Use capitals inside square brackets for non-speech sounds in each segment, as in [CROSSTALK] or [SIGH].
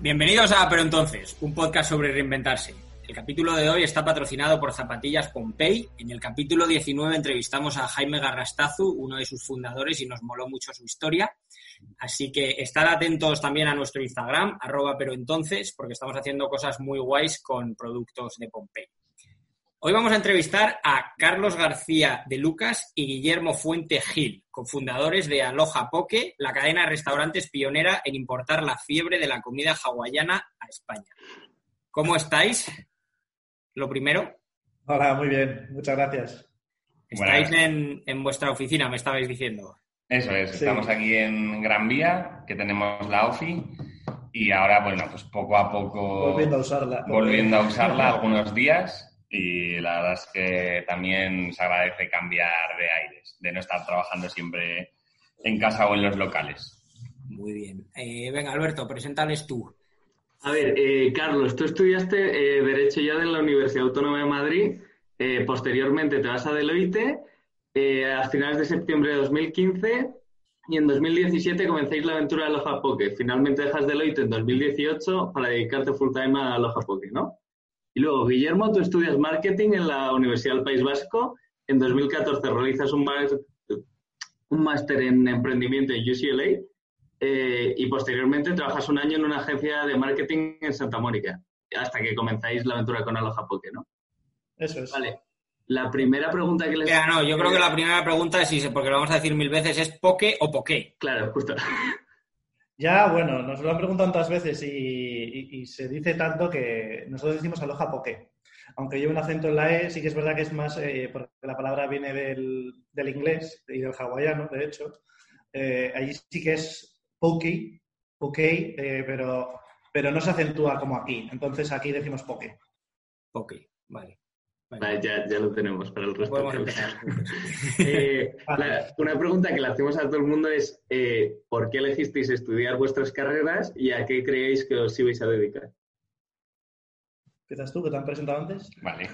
Bienvenidos a Pero Entonces, un podcast sobre reinventarse. El capítulo de hoy está patrocinado por Zapatillas Pompey. En el capítulo 19 entrevistamos a Jaime Garrastazu, uno de sus fundadores, y nos moló mucho su historia. Así que estar atentos también a nuestro Instagram, arroba pero entonces, porque estamos haciendo cosas muy guays con productos de Pompey. Hoy vamos a entrevistar a Carlos García de Lucas y Guillermo Fuente Gil, cofundadores de Aloha Poke, la cadena de restaurantes pionera en importar la fiebre de la comida hawaiana a España. ¿Cómo estáis? Lo primero. Hola, muy bien, muchas gracias. Estáis en, en vuestra oficina, me estabais diciendo. Eso es, estamos aquí en Gran Vía, que tenemos la OFI, y ahora, bueno, pues poco a poco... Volviendo a usarla. Volviendo a usarla algunos días, y la verdad es que también se agradece cambiar de aires, de no estar trabajando siempre en casa o en los locales. Muy bien. Eh, venga, Alberto, preséntales tú. A ver, eh, Carlos, tú estudiaste eh, Derecho ya en la Universidad Autónoma de Madrid, eh, posteriormente te vas a Deloitte, eh, a finales de septiembre de 2015 y en 2017 comenzáis la aventura de Aloha Poke. Finalmente dejas Deloitte en 2018 para dedicarte full time a Aloha Poke, ¿no? Y luego, Guillermo, tú estudias marketing en la Universidad del País Vasco. En 2014 realizas un, un máster en emprendimiento en UCLA eh, y posteriormente trabajas un año en una agencia de marketing en Santa Mónica, hasta que comenzáis la aventura con Aloha Poke, ¿no? Eso es. Vale. La primera pregunta que les... Ya, no, yo creo que la primera pregunta es, porque lo vamos a decir mil veces, es poke o poke. Claro, justo. Ya, bueno, nos lo han preguntado tantas veces y, y, se dice tanto que nosotros decimos aloha poke. Aunque lleve un acento en la E, sí que es verdad que es más, eh, porque la palabra viene del, del, inglés y del hawaiano, de hecho. Eh, allí sí que es poke, poke, eh, pero, pero no se acentúa como aquí. Entonces aquí decimos poke. Poke, vale. Vale, ya, ya, lo tenemos para el resto. eh, la, una pregunta que le hacemos a todo el mundo es eh, ¿por qué elegisteis estudiar vuestras carreras y a qué creéis que os ibais a dedicar? ¿Empiezas tú, que te han presentado antes? Vale.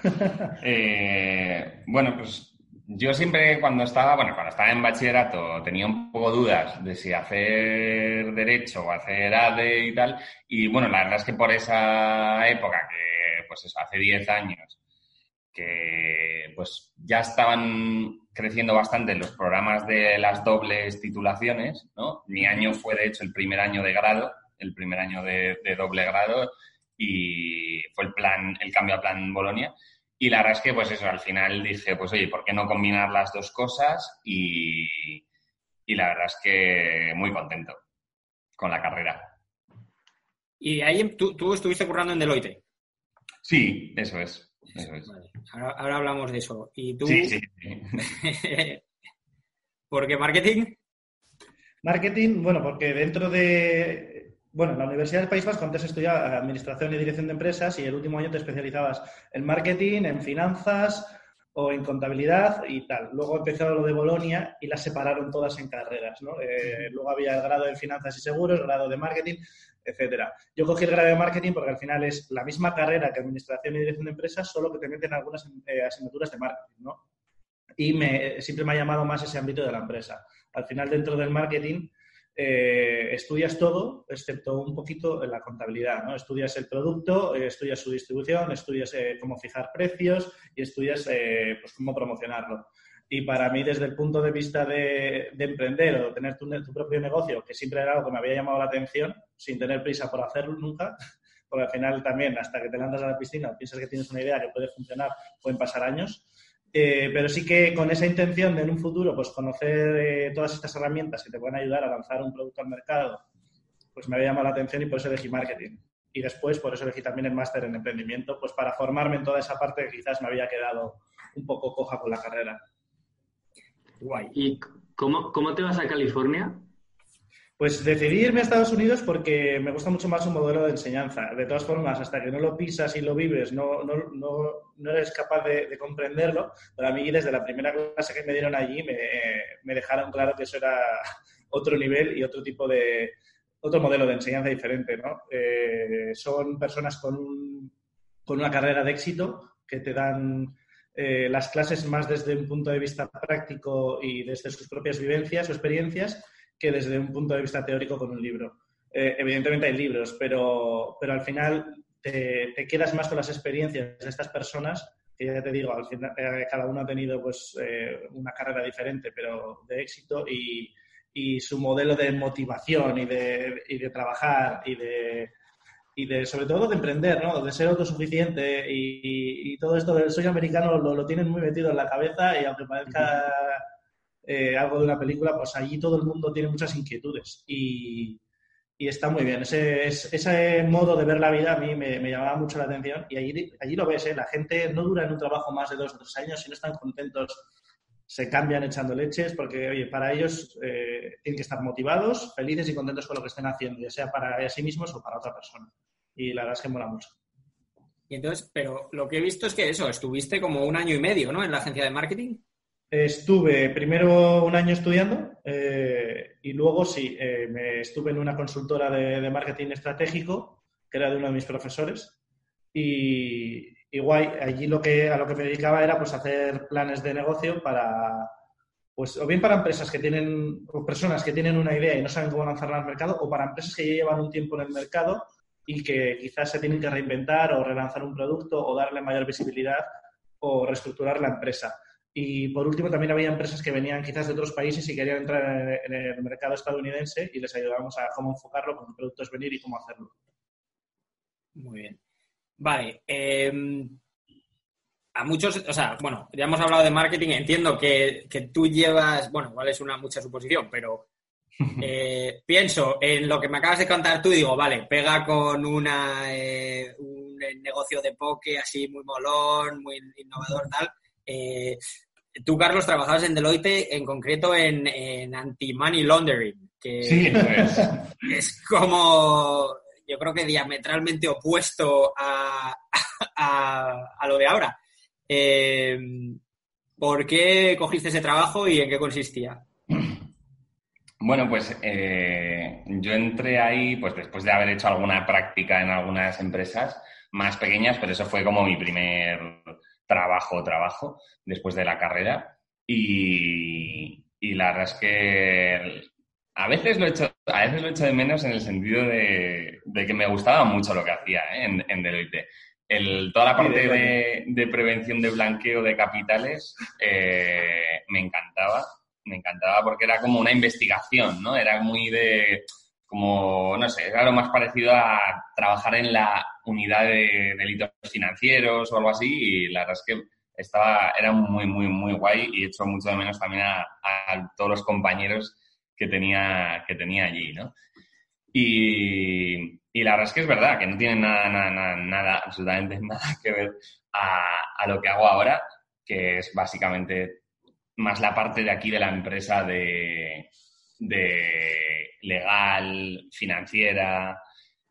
eh, bueno, pues yo siempre cuando estaba, bueno, cuando estaba en bachillerato tenía un poco dudas de si hacer derecho o hacer ADE y tal. Y bueno, la verdad es que por esa época, que pues eso, hace 10 años, que pues ya estaban creciendo bastante los programas de las dobles titulaciones, ¿no? Mi año fue de hecho el primer año de grado, el primer año de, de doble grado y fue el plan, el cambio a plan Bolonia. Y la verdad es que pues eso, al final dije, pues oye, ¿por qué no combinar las dos cosas? Y, y la verdad es que muy contento con la carrera. ¿Y ahí tú, tú estuviste currando en Deloitte? Sí, eso es. Eso es. Vale. Ahora, ahora, hablamos de eso. ¿Y tú? Sí, sí. sí. [LAUGHS] ¿Por qué marketing? Marketing, bueno, porque dentro de. Bueno, en la Universidad del País Vasco antes estudiaba Administración y Dirección de Empresas y el último año te especializabas en marketing, en finanzas o en contabilidad y tal. Luego empezó lo de Bolonia y las separaron todas en carreras, ¿no? Eh, luego había el grado de finanzas y seguros, el grado de marketing, etcétera. Yo cogí el grado de marketing porque al final es la misma carrera que administración y dirección de empresas, solo que te meten algunas eh, asignaturas de marketing, ¿no? Y me, siempre me ha llamado más ese ámbito de la empresa. Al final, dentro del marketing, eh, estudias todo, excepto un poquito en la contabilidad, ¿no? Estudias el producto, eh, estudias su distribución, estudias eh, cómo fijar precios y estudias pues cómo promocionarlo. Y para mí, desde el punto de vista de, de emprender o tener tu, tu, propio negocio, que siempre era algo que me había llamado la atención, sin tener prisa por hacerlo nunca, [LAUGHS] porque al final también, hasta que te lanzas a la piscina, piensas que tienes una idea que puede funcionar, pueden pasar años. Eh, pero sí que con esa intención de en un futuro pues conocer eh, todas estas herramientas que te pueden ayudar a lanzar un producto al mercado, pues me había llamado la atención y por eso elegí marketing. Y después por eso elegí también el máster en emprendimiento, pues para formarme en toda esa parte que quizás me había quedado un poco coja con la carrera. Guay. Y ¿Cómo, ¿Cómo te vas a California? Pues decidí irme a Estados Unidos porque me gusta mucho más un modelo de enseñanza. De todas formas, hasta que no lo pisas y lo vives, no, no, no, eres capaz de, comprenderlo. Pero a mí, desde la primera clase que me dieron allí, me, dejaron claro que eso era otro nivel y otro tipo de, otro modelo de enseñanza diferente. ¿no? Eh, son personas con, con una carrera de éxito que te dan eh, las clases más desde un punto de vista práctico y desde sus propias vivencias o experiencias que desde un punto de vista teórico con un libro. Eh, evidentemente hay libros, pero, pero al final te, quedas más con las experiencias de estas personas, que ya te digo, al final eh, cada uno ha tenido pues, eh, una carrera diferente, pero de éxito y, y su modelo de motivación y de, y de trabajar y de, y de, sobre todo de emprender, ¿no? De ser autosuficiente y, y, todo esto del sueño americano lo, lo, tienen muy metido en la cabeza y aunque parezca eh, algo de una película, pues allí todo el mundo tiene muchas inquietudes y, está muy bien. Ese, ese, modo de ver la vida a mí me, llamaba mucho la atención y allí, allí lo ves, ¿eh? la gente no dura en un trabajo más de dos o tres años, si no están contentos se cambian echando leches porque, oye, para ellos eh, tienen que estar motivados, felices y contentos con lo que estén haciendo, ya sea para sí mismos o para otra persona. Y la verdad es que mola mucho. Y entonces, pero lo que he visto es que eso, estuviste como un año y medio, ¿no? En la agencia de marketing. Estuve primero un año estudiando eh, y luego sí, eh, me estuve en una consultora de, marketing estratégico, que era de uno de mis profesores. Y, guay, allí lo que, a lo que me dedicaba era pues hacer planes de negocio para, pues o bien para empresas que tienen, o personas que tienen una idea y no saben cómo lanzarla al mercado, o para empresas que ya llevan un tiempo en el mercado y que quizás se tienen que reinventar o relanzar un producto o darle mayor visibilidad o reestructurar la empresa. Y por último, también había empresas que venían quizás de otros países y querían entrar en el mercado estadounidense y les ayudábamos a cómo enfocarlo, con qué productos venir y cómo hacerlo. Muy bien. Vale. Em, a muchos, o sea, bueno, ya hemos hablado de marketing. Entiendo que, tú llevas, bueno, igual es una mucha suposición, pero [LAUGHS] eh, pienso en lo que me acabas de contar tú y digo, vale, pega con una, eh, un negocio de poke así muy molón, muy innovador, tal. Eh, tú, Carlos, trabajabas en Deloitte, en concreto en, anti-money laundering, que sí, es. es como, yo creo que diametralmente opuesto [LAUGHS] a, lo de ahora. Eh, ¿Por qué cogiste ese trabajo y en qué consistía? Bueno, pues eh, yo entré ahí pues después de haber hecho alguna práctica en algunas empresas más pequeñas, pero eso fue como mi primer trabajo, trabajo después de la carrera. Y, la verdad es que a veces lo he hecho, a veces lo he hecho de menos en el sentido de, que me gustaba mucho lo que hacía ¿eh? en, en, Deloitte. El, toda la parte de, prevención de blanqueo de capitales eh, me encantaba, me encantaba porque era como una investigación, ¿no? Era muy de, como, no sé, era lo más parecido a trabajar en la unidad de delitos financieros o algo así y la verdad es que estaba, era muy, muy, muy guay y he hecho mucho de menos también a, todos los compañeros que tenía, que tenía allí, ¿no? Y, y, la verdad es que es verdad, que no tiene nada, nada, nada, absolutamente [LAUGHS] nada que ver a, a, lo que hago ahora, que es básicamente más la parte de aquí de la empresa de, de legal, financiera,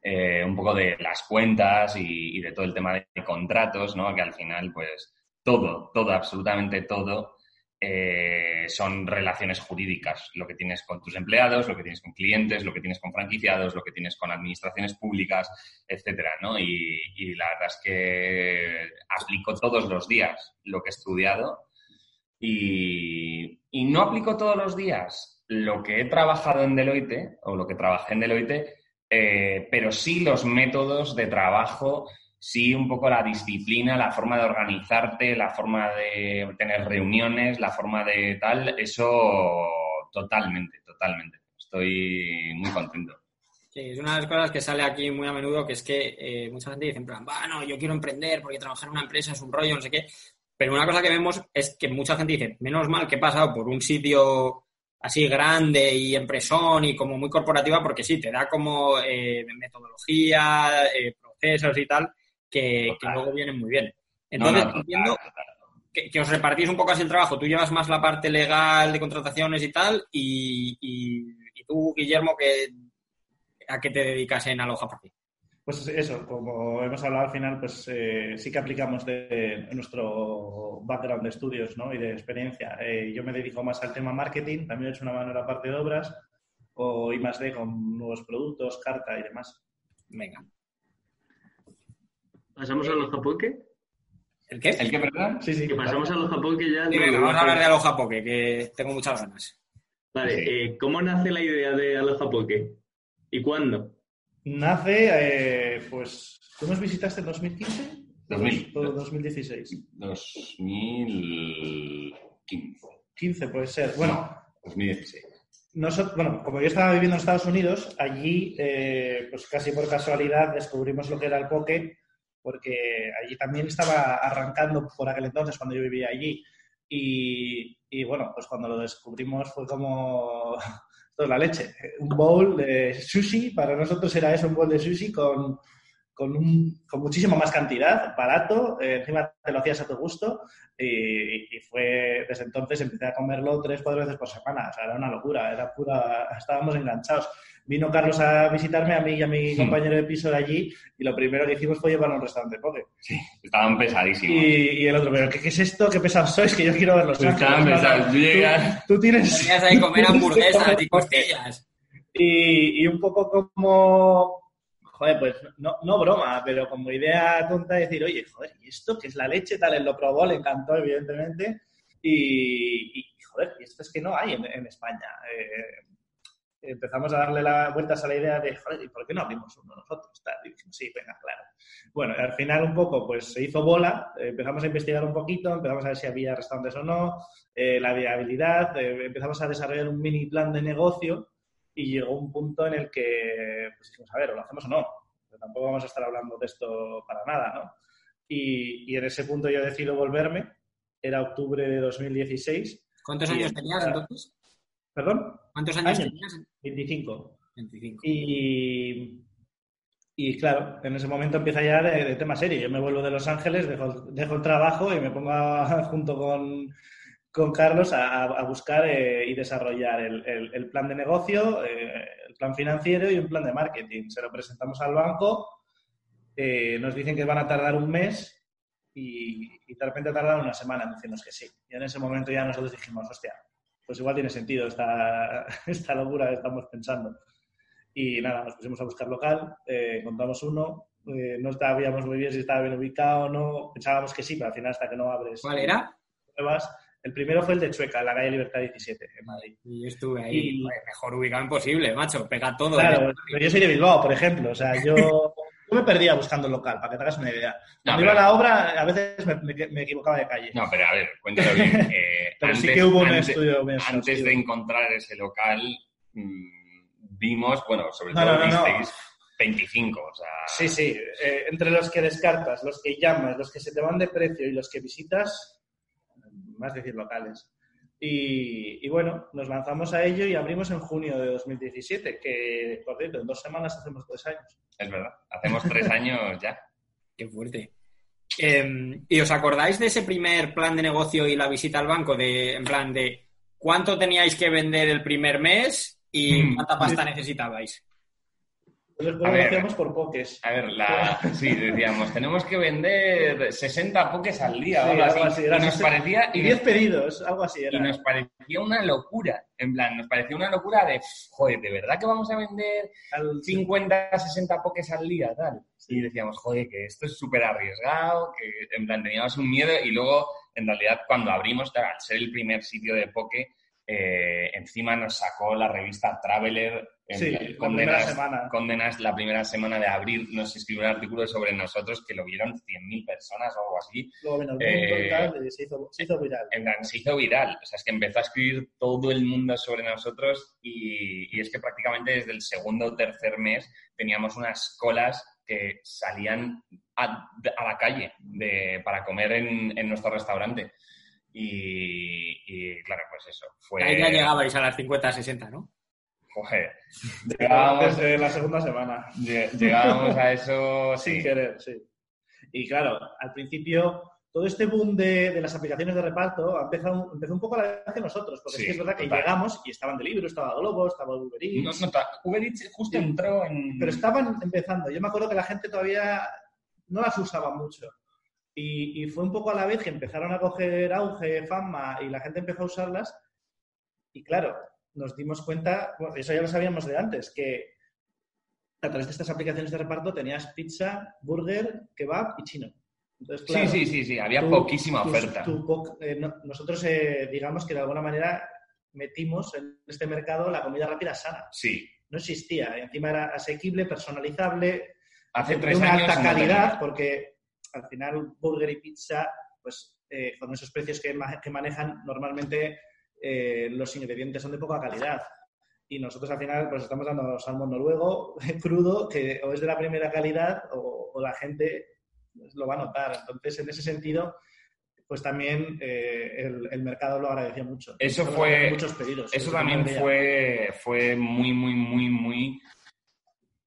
eh, un poco de las cuentas y, de todo el tema de contratos, ¿no? Que al final, pues, todo, todo, absolutamente todo, eh, son relaciones jurídicas. Lo que tienes con tus empleados, lo que tienes con clientes, lo que tienes con franquiciados, lo que tienes con administraciones públicas, etcétera, ¿no? Y, la verdad es que aplico todos los días lo que he estudiado y, y no aplico todos los días lo que he trabajado en Deloitte o lo que trabajé en Deloitte, eh, pero sí los métodos de trabajo, sí un poco la disciplina, la forma de organizarte, la forma de tener reuniones, la forma de tal, eso totalmente, totalmente. Estoy muy contento. Sí, es una de las cosas que sale aquí muy a menudo, que es que eh, mucha gente dice, en plan, bueno, yo quiero emprender porque trabajar en una empresa es un rollo, no sé qué. Pero una cosa que vemos es que mucha gente dice, menos mal que he pasado por un sitio así grande y empresón y como muy corporativa, porque sí, te da como eh, metodología, eh, procesos y tal, que, luego vienen muy bien. Entonces, entiendo, que, os repartís un poco así el trabajo. Tú llevas más la parte legal de contrataciones y tal, y, y, tú, Guillermo, que, ¿a qué te dedicas en Aloha Papi? Pues eso, como hemos hablado al final, pues eh, sí que aplicamos de, nuestro background de estudios ¿no? y de experiencia. Eh, yo me dedico más al tema marketing, también he hecho una mano en la parte de obras, o I más D con nuevos productos, carta y demás. Venga. ¿Pasamos a los Japoque? ¿El qué? ¿El qué, perdón? Sí, sí. Que pasamos a los Japoque ya. vamos a hablar de Aloha Poke, que tengo muchas ganas. Vale, eh, ¿cómo nace la idea de Aloha Poke? ¿Y cuándo? Nace, eh, pues, ¿tú nos visitaste en 2015? 2000. 2016. 2015. 15 puede ser. Bueno. 2016 bueno, como yo estaba viviendo en Estados Unidos, allí, eh, pues casi por casualidad, descubrimos lo que era el poke, porque allí también estaba arrancando por aquel entonces, cuando yo vivía allí. Y, bueno, pues cuando lo descubrimos fue como la leche. Un bowl de sushi, para nosotros era eso, un bowl de sushi con, con, un, con muchísima más cantidad, barato, eh, encima te lo hacías a tu gusto y, fue desde entonces empecé a comerlo tres, cuatro veces por semana, o sea, era una locura, era pura, estábamos enganchados. Vino Carlos a visitarme a mí y a mi hmm. compañero de piso de allí y lo primero que hicimos fue llevarlo a un restaurante poke. Sí, estaban pesadísimos. Y, el otro, pero ¿qué, es esto? ¿Qué pesados sois? Que yo quiero verlos. Pues estaban pesados. Tú, tienes... Tenías ahí comer [LAUGHS] hamburguesas [LAUGHS] y costillas. Y, y un poco como joder, pues no, no broma, pero como idea tonta decir, oye, joder, ¿y esto qué es la leche? Tal, él lo probó, le encantó, evidentemente, y, joder, y esto es que no hay en, España. Eh, empezamos a darle las vueltas a la idea de, joder, ¿y por qué no abrimos uno nosotros? Sí, venga, claro. Bueno, al final un poco, pues se hizo bola, empezamos a investigar un poquito, empezamos a ver si había restaurantes o no, eh, la viabilidad, eh, empezamos a desarrollar un mini plan de negocio y llegó un punto en el que pues dijimos, a ver, o lo hacemos o no, pero tampoco vamos a estar hablando de esto para nada, ¿no? Y, en ese punto yo decido volverme, era octubre de 2016. ¿Cuántos años tenías entonces? ¿Perdón? ¿Cuántos años, tenías? 25. 25. Y, y claro, en ese momento empieza ya de, tema serio. Yo me vuelvo de Los Ángeles, dejo, dejo el trabajo y me pongo [LAUGHS] junto con, con Carlos a, buscar eh, y desarrollar el, plan de negocio, eh, el plan financiero y un plan de marketing. Se lo presentamos al banco, eh, nos dicen que van a tardar un mes y, de repente tardaron una semana en decirnos que sí. Y en ese momento ya nosotros dijimos, hostia, pues igual tiene sentido esta, [LAUGHS] esta locura que estamos pensando. Y nada, nos pusimos a buscar local, contamos uno, no sabíamos muy bien si estaba bien ubicado o no, pensábamos que sí, pero al final hasta que no abres... ¿Cuál era? Pruebas, el primero fue el de Chueca, la calle Libertad 17, en Madrid. Y yo estuve ahí, mejor ubicado imposible, macho, pega todo. Claro, pero yo soy de Bilbao, por ejemplo, o sea, yo, [LAUGHS] yo me perdía buscando el local, para que te hagas una idea. Cuando iba a la obra, a veces me, equivocaba de calle. No, pero a ver, cuéntalo bien. [LAUGHS] Eh, pero sí que hubo un estudio. Antes de encontrar ese local, mm, vimos, bueno, sobre todo visteis 25, o sea... Sí, sí, eh, entre los que descartas, los que llamas, los que se te van de precio y los que visitas, más decir locales. Y, bueno, nos lanzamos a ello y abrimos en junio de 2017, que por cierto, en dos semanas hacemos tres años. Es verdad, hacemos tres años ya. [LAUGHS] Qué fuerte. Em, ¿Y os acordáis de ese primer plan de negocio y la visita al banco? De, en plan de cuánto teníais que vender el primer mes y mm. cuánta pasta necesitabais. Después lo hacíamos por pokés. A ver, la, sí, decíamos, tenemos que vender 60 pokés al día. algo así. y nos parecía... Y 10 pedidos, algo así era. Y nos parecía una locura. En plan, nos parecía una locura de, joder, ¿de verdad que vamos a vender 50, 60 pokés al día? Tal? Y decíamos, joder, que esto es súper arriesgado, que en plan teníamos un miedo y luego, en realidad, cuando abrimos, al ser el primer sitio de poke, eh, encima nos sacó la revista Traveler sí, condenas, condenas la primera semana de abril nos escribió un artículo sobre nosotros que lo vieron 100.000 personas o algo así. Luego eh, se, hizo, se, hizo, viral. se hizo viral. O sea, es que empezó a escribir todo el mundo sobre nosotros y, y es que prácticamente desde el segundo o tercer mes teníamos unas colas que salían a, a la calle de, para comer en, en nuestro restaurante. Y, claro, pues eso. Fue... Ahí ya llegabais a las 50, 60, ¿no? Joder. Llegábamos, Desde la segunda semana. Llegábamos a eso [LAUGHS] sin querer, sí. Y claro, al principio todo este boom de, las aplicaciones de reparto empezó, empezó un poco a la vez que nosotros, porque sí, es verdad que llegamos y estaban Deliveroo, estaba Globo, estaba Uber Eats. No, no, Uber Eats justo entró en... Pero estaban empezando. Yo me acuerdo que la gente todavía no las usaba mucho. Y, fue un poco a la vez que empezaron a coger auge, fama, y la gente empezó a usarlas. Y claro, nos dimos cuenta, bueno, eso ya lo sabíamos de antes, que a través de estas aplicaciones de reparto tenías pizza, burger, kebab y chino sí, sí, sí, sí, había poquísima oferta. Eh, nosotros, eh, digamos que de alguna manera metimos en este mercado la comida rápida sana. Sí. No existía, encima era asequible, personalizable, Hace de una alta calidad, porque al final burger y pizza, pues eh, con esos precios que, que manejan, normalmente los ingredientes son de poca calidad y nosotros al final pues estamos dando salmón noruego [LAUGHS] crudo que o es de la primera calidad o la gente lo va a notar. Entonces, en ese sentido, pues también eh, el, mercado lo agradeció mucho. Eso fue. Muchos pedidos. Eso también fue, fue muy, muy, muy, muy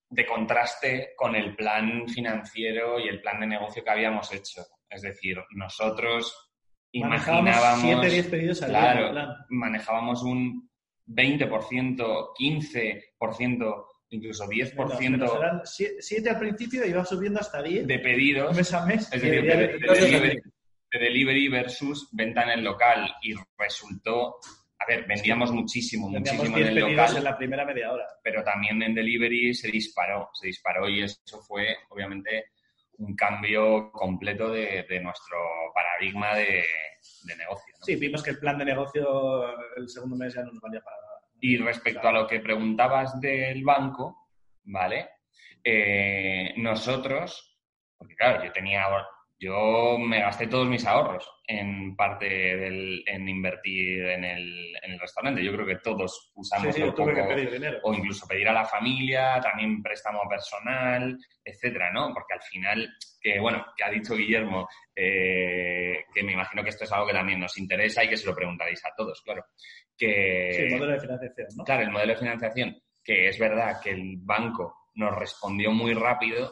de contraste con el plan financiero y el plan de negocio que habíamos hecho. Es decir, nosotros imaginábamos. 7, 10 pedidos al claro, manejábamos un 20%, 15% incluso 10%. eran 7 al principio y iba subiendo hasta 10. De pedidos. Mes a mes. Es decir, de, delivery, versus venta en el local. Y resultó. A ver, vendíamos muchísimo, muchísimo en el local. en la primera media hora. Pero también en delivery se disparó, se disparó y eso fue, obviamente, un cambio completo de, nuestro paradigma de, negocio. Sí, vimos que el plan de negocio el segundo mes ya no nos valía para nada. Y respecto a lo que preguntabas del banco, ¿vale? Eh, nosotros, porque claro, yo tenía, yo me gasté todos mis ahorros en parte del, en invertir en el, en el restaurante. Yo creo que todos usamos sí, poco, que pedir dinero. o incluso pedir a la familia, también préstamo personal, etcétera, ¿no? Porque al final, que bueno, que ha dicho Guillermo, eh, que me imagino que esto es algo que también nos interesa y que se lo preguntaréis a todos, claro que... Sí, el modelo de financiación, ¿no? Claro, el modelo de financiación, que es verdad que el banco nos respondió muy rápido,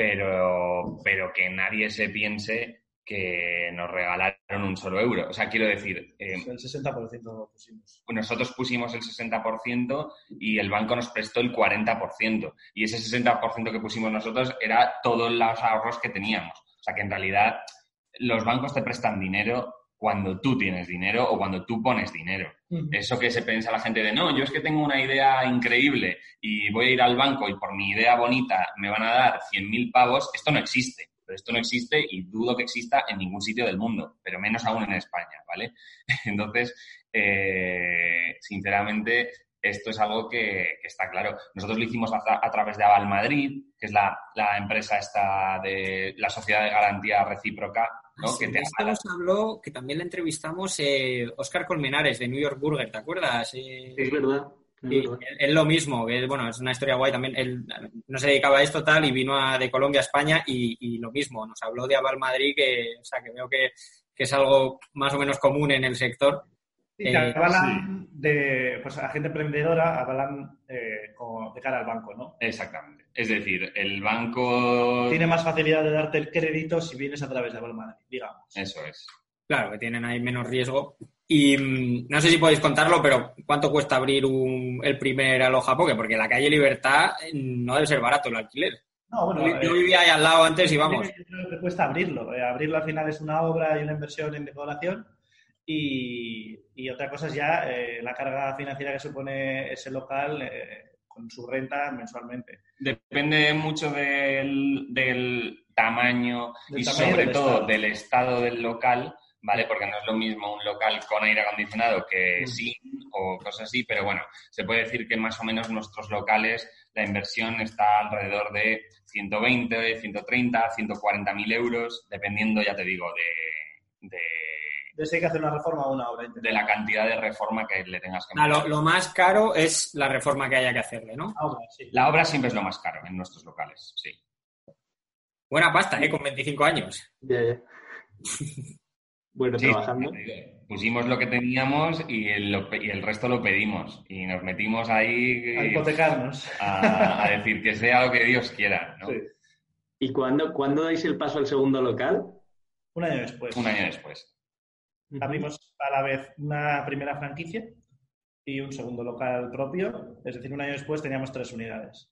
pero, pero que nadie se piense que nos regalaron un solo euro. O sea, quiero decir... Eh, el 60% pusimos. Nosotros pusimos el 60% y el banco nos prestó el 40%. Y ese 60% que pusimos nosotros era todos los ahorros que teníamos. O sea, que en realidad los bancos te prestan dinero cuando tú tienes dinero o cuando tú pones dinero. Eso que se piensa la gente de, no, yo es que tengo una idea increíble y voy a ir al banco y por mi idea bonita me van a dar 100.000 pavos, esto no existe. Pero esto no existe y dudo que exista en ningún sitio del mundo, pero menos aún en España, ¿vale? [LAUGHS] Entonces, eh, sinceramente, esto es algo que, está claro. Nosotros lo hicimos a, través de Aval Madrid, que es la, la empresa esta de la Sociedad de Garantía Recíproca que esto nos habló, que también le entrevistamos eh, Oscar Colmenares de New York Burger, ¿te acuerdas? Eh, es verdad. Es lo mismo, bueno, es una historia guay también. Él no se dedicaba a esto tal y vino de Colombia a España y, lo mismo, nos habló de Aval Madrid, que, o sea, que veo que, es algo más o menos común en el sector. Sí, eh, avalan de, pues a gente emprendedora, avalan eh, de cara al banco, ¿no? Exactamente. Es decir, el banco... Tiene más facilidad de darte el crédito si vienes a través de Apple digamos. Eso es. Claro, que tienen ahí menos riesgo. Y mm, no sé si podéis contarlo, pero ¿cuánto cuesta abrir el primer Aloha Poke? Porque la calle Libertad mm, no debe ser barato el alquiler. No, bueno, yo, eh, vivía ahí al lado antes y vamos. Creo que cuesta abrirlo. Eh, abrirlo al final es una obra y una inversión en decoración. Y, otra cosa es ya eh, la carga financiera que supone ese local con su renta mensualmente. Depende mucho del, tamaño y sobre todo del estado del local, ¿vale? Porque no es lo mismo un local con aire acondicionado que mm. sin o cosas así, pero bueno, se puede decir que más o menos nuestros locales la inversión está alrededor de 120, 130, 140 mil euros, dependiendo, ya te digo, de entonces hay que hacer una reforma o una obra. De la cantidad de reforma que le tengas que hacer. lo, más caro es la reforma que haya que hacerle, ¿no? La obra, sí. La obra siempre es lo más caro en nuestros locales, sí. Buena pasta, ¿eh? Con 25 años. [LAUGHS] bueno, trabajando. Pusimos lo que teníamos y el, y el, resto lo pedimos. Y nos metimos ahí... A hipotecarnos. A, decir que sea lo que Dios quiera, ¿no? ¿Y cuándo, cuándo dais el paso al segundo local? Un año después. Un año después. Abrimos a la vez una primera franquicia y un segundo local propio. Es decir, un año después teníamos tres unidades.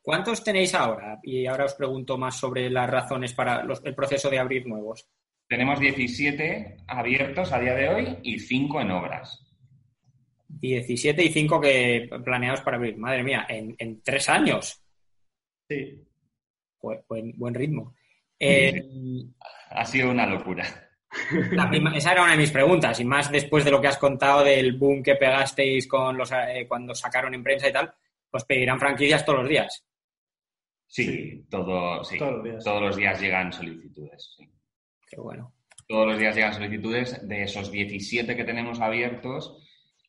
¿Cuántos tenéis ahora? Y ahora os pregunto más sobre las razones para los- el proceso de abrir nuevos. Tenemos 17 abiertos a día de hoy y 5 en obras. 17 y 5 que planeados para abrir. Madre mía, en, en tres años. Sí. Bu- Buen, buen ritmo. Eh, Ha sido una locura. La prima- esa era una de mis preguntas, y más después de lo que has contado del boom que pegasteis con los, eh, cuando sacaron en prensa y tal, pues pedirán franquicias todos los días. Sí, Sí. todo, sí. Todos los días. Todos los días llegan solicitudes. sí. Qué bueno. Todos los días llegan solicitudes. De esos 17 que tenemos abiertos,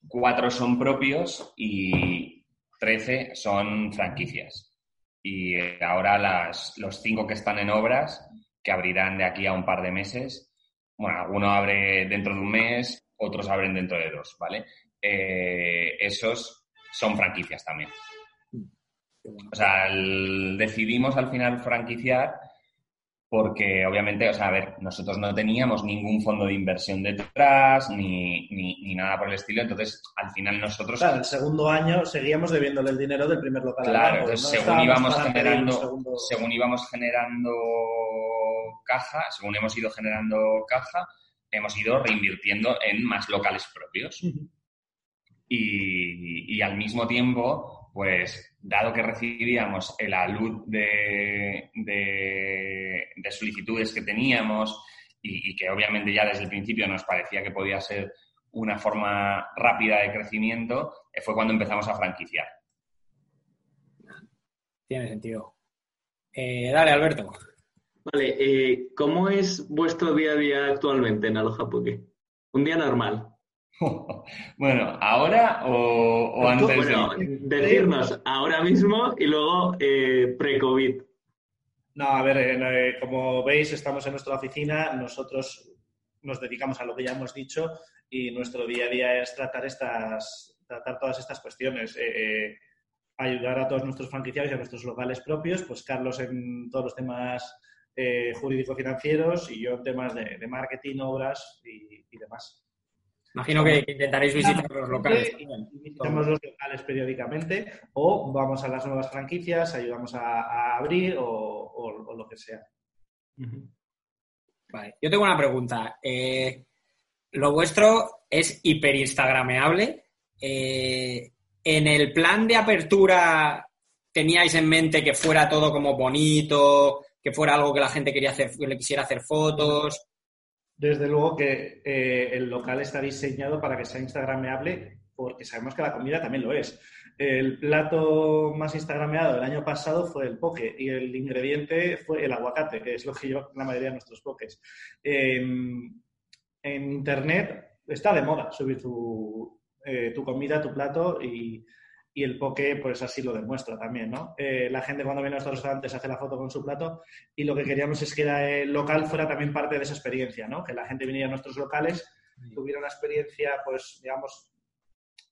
4 son propios y 13 son franquicias. Y ahora las, los 5 que están en obras, que abrirán de aquí a un par de meses, bueno, alguno abre dentro de un mes, otros abren dentro de dos, ¿vale? Eh, esos son franquicias también. O sea, el- decidimos al final franquiciar porque obviamente, o sea, a ver, nosotros no teníamos ningún fondo de inversión detrás ni, ni, ni nada por el estilo, entonces al final nosotros, Claro, el segundo año seguíamos debiéndole el dinero del primer local. al claro, banco, entonces no según íbamos generando, según íbamos generando caja, según hemos ido generando caja, hemos ido reinvirtiendo en más locales propios. Y, y al mismo tiempo, pues, dado que recibíamos el alud de, de- de solicitudes que teníamos y, y que obviamente ya desde el principio nos parecía que podía ser una forma rápida de crecimiento, eh, fue cuando empezamos a franquiciar. Tiene sentido. Eh, dale, Alberto. Vale, eh, ¿cómo es vuestro día a día actualmente en Aloha Poke? Un día normal. [LAUGHS] bueno, ¿ahora o, o antes Bueno, de...? decirnos ahora mismo y luego eh, pre-COVID. No, a ver, eh, eh, como veis, estamos en nuestra oficina, nosotros nos dedicamos a lo que ya hemos dicho y nuestro día a día es tratar estas, tratar todas estas cuestiones. eh, eh, ayudar a todos nuestros franquiciados y a nuestros locales propios, pues Carlos en todos los temas eh, jurídico-financieros y yo en temas de, de marketing, obras y, y demás. Imagino que intentaréis visitar los locales. Visitamos los locales periódicamente o vamos a las nuevas franquicias, ayudamos a, a abrir o, o- o lo que sea. Vale. Yo tengo una pregunta. Eh, lo vuestro es hiper instagrameable. Eh, en el plan de apertura teníais en mente que fuera todo como bonito, que fuera algo que la gente quería hacer, le quisiera hacer fotos. Desde luego que eh, el local está diseñado para que sea instagrameable porque sabemos que la comida también lo es. El plato más instagrameado del año pasado fue el poke y el ingrediente fue el aguacate, que es lo que lleva la mayoría de nuestros pokés. En, en Internet está de moda subir tu, eh, tu comida, tu plato y, y el poke pues así lo demuestra también, ¿no? Eh, la gente cuando viene a nuestros restaurantes hace la foto con su plato y lo que queríamos es que el local fuera también parte de esa experiencia, ¿no? Que la gente viniera a nuestros locales, tuviera una experiencia, pues, digamos,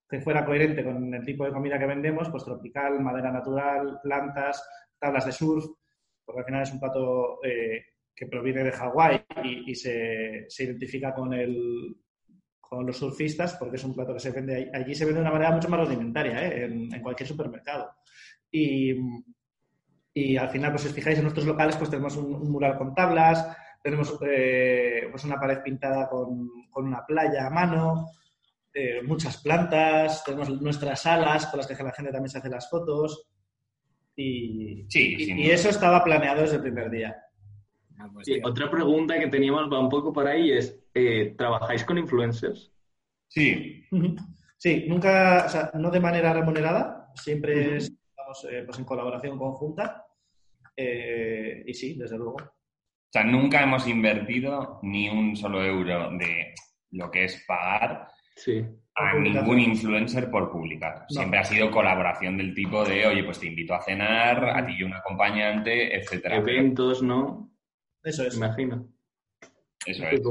que fuera coherente con el tipo de comida que vendemos, pues tropical, madera natural, plantas, tablas de surf, porque al final es un plato eh, que proviene de Hawái y, y se, se identifica con el con los surfistas, porque es un plato que se vende ahí- allí, se vende de una manera mucho más rudimentaria, ¿eh? en, en cualquier supermercado. Y, y al final, pues si os fijáis en nuestros locales, pues tenemos un, un mural con tablas, tenemos eh, pues una pared pintada con, con una playa a mano, eh, muchas plantas, tenemos nuestras salas con las que la gente también se hace las fotos. Y, Sí, y- eso estaba planeado desde el primer día. Ah, pues, Sí, otra pregunta que teníamos va un poco por ahí es, eh, ¿trabajáis con influencers? Sí. Sí, nunca, o sea, no de manera remunerada, siempre Ujú. estamos eh, pues en colaboración conjunta. Eh, y sí, desde luego. O sea, nunca hemos invertido ni un solo euro de lo que es pagar Sí. a ningún influencer por publicar. No. Siempre ha sido colaboración del tipo de, oye, pues te invito a cenar, a ti y un acompañante, etcétera. Eventos, ¿no? Eso es. Imagino. Eso es.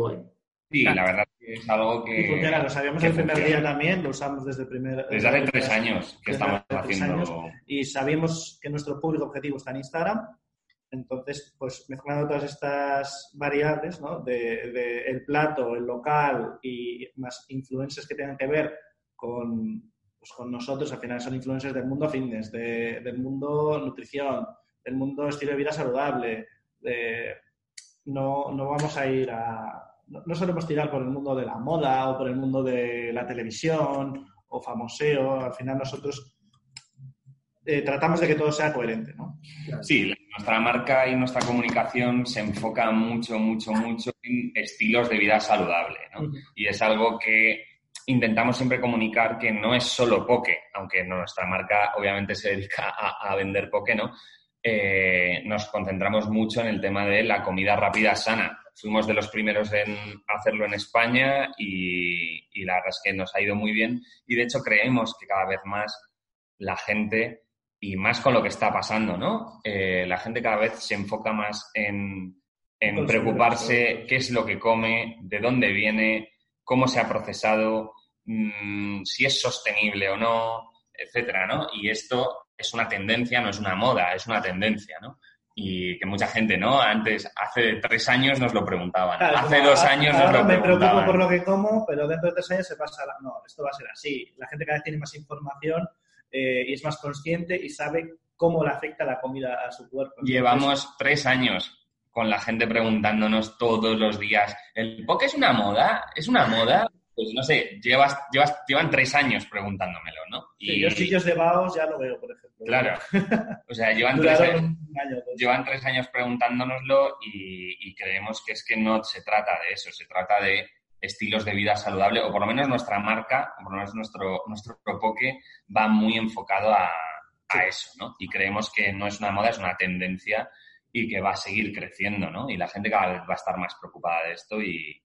Sí, la verdad es que es algo que... Y funciona, lo sabíamos el primer funciona. día también, lo usamos desde el primer... Desde hace tres años que estamos haciendo... años. Y sabíamos que nuestro público objetivo está en Instagram Entonces, pues mezclando todas estas variables, ¿no? De, el plato, el local y más influencias que tengan que ver con, pues con nosotros, al final son influencers del mundo fitness, del mundo nutrición, del mundo estilo de vida saludable. No, no vamos a ir a... No, no solemos tirar por el mundo de la moda o por el mundo de la televisión o famoseo. Al final nosotros eh, tratamos de que todo sea coherente, ¿no? Sí, nuestra marca y nuestra comunicación se enfoca mucho, mucho, mucho en estilos de vida saludable, ¿no? Y es algo que intentamos siempre comunicar que no es solo poke, aunque nuestra marca obviamente se dedica a, vender poke, ¿no? Eh, nos concentramos mucho en el tema de la comida rápida sana. Fuimos de los primeros en hacerlo en España y, y la verdad es que nos ha ido muy bien y de hecho creemos que cada vez más la gente y más con lo que está pasando, ¿no? Eh, la gente cada vez se enfoca más en, preocuparse qué es lo que come, de dónde viene, cómo se ha procesado, mm, si es sostenible o no, etcétera, ¿no? Y esto es una tendencia, no es una moda, es una tendencia, ¿no? Y que mucha gente, ¿no? Antes, hace tres años nos lo preguntaban, hace dos años nos lo preguntaban. me preocupo por lo que como, pero dentro de tres años se pasa, la... no, esto va a ser así. La gente cada vez tiene más información eh, y es más consciente y sabe cómo le afecta la comida a su cuerpo. Llevamos tres años con la gente preguntándonos todos los días, ¿el poke es una moda? ¿Es una moda? Pues no sé, llevas, llevas, llevan tres años preguntándomelo, ¿no? Y los sitios de Baos ya lo veo, por ejemplo. Claro. O sea, llevan, tres, años, llevan tres años preguntándonoslo y, y creemos que es que no se trata de eso, se trata de estilos de vida saludable, o por lo menos nuestra marca, o por lo menos nuestro, nuestro poke va muy enfocado a, eso, ¿no? Y creemos que no es una moda, es una tendencia y que va a seguir creciendo, ¿no? Y la gente cada vez va a estar más preocupada de esto y,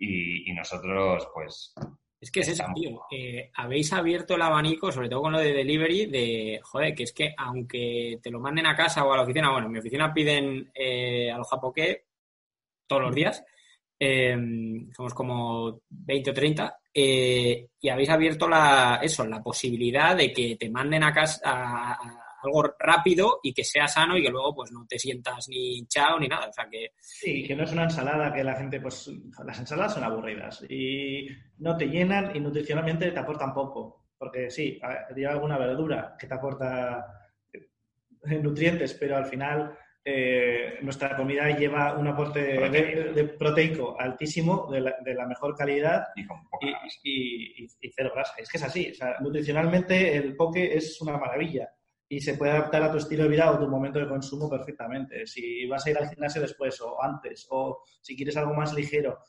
y, nosotros, pues... Es que es eso, tío. Eh, habéis abierto el abanico, sobre todo con lo de delivery, de, joder, que es que aunque te lo manden a casa o a la oficina, bueno, en mi oficina piden eh, al japoque todos los días, Em, somos como 20 o 30, eh, y habéis abierto la, eso, la posibilidad de que te manden a casa algo rápido y que sea sano y que luego pues no te sientas ni hinchado ni nada. O sea que... Sí, que no es una ensalada que la gente, pues las ensaladas son aburridas y no te llenan y nutricionalmente te aportan poco. Porque sí, lleva alguna verdura que te aporta eh, nutrientes, pero al final eh, nuestra comida lleva un aporte de, proteico altísimo, de la, mejor calidad y, cero grasa. Es que es así. nutricionalmente el poke es una maravilla y se puede adaptar a tu estilo de vida o tu momento de consumo perfectamente. Si vas a ir al gimnasio después o antes o si quieres algo más ligero,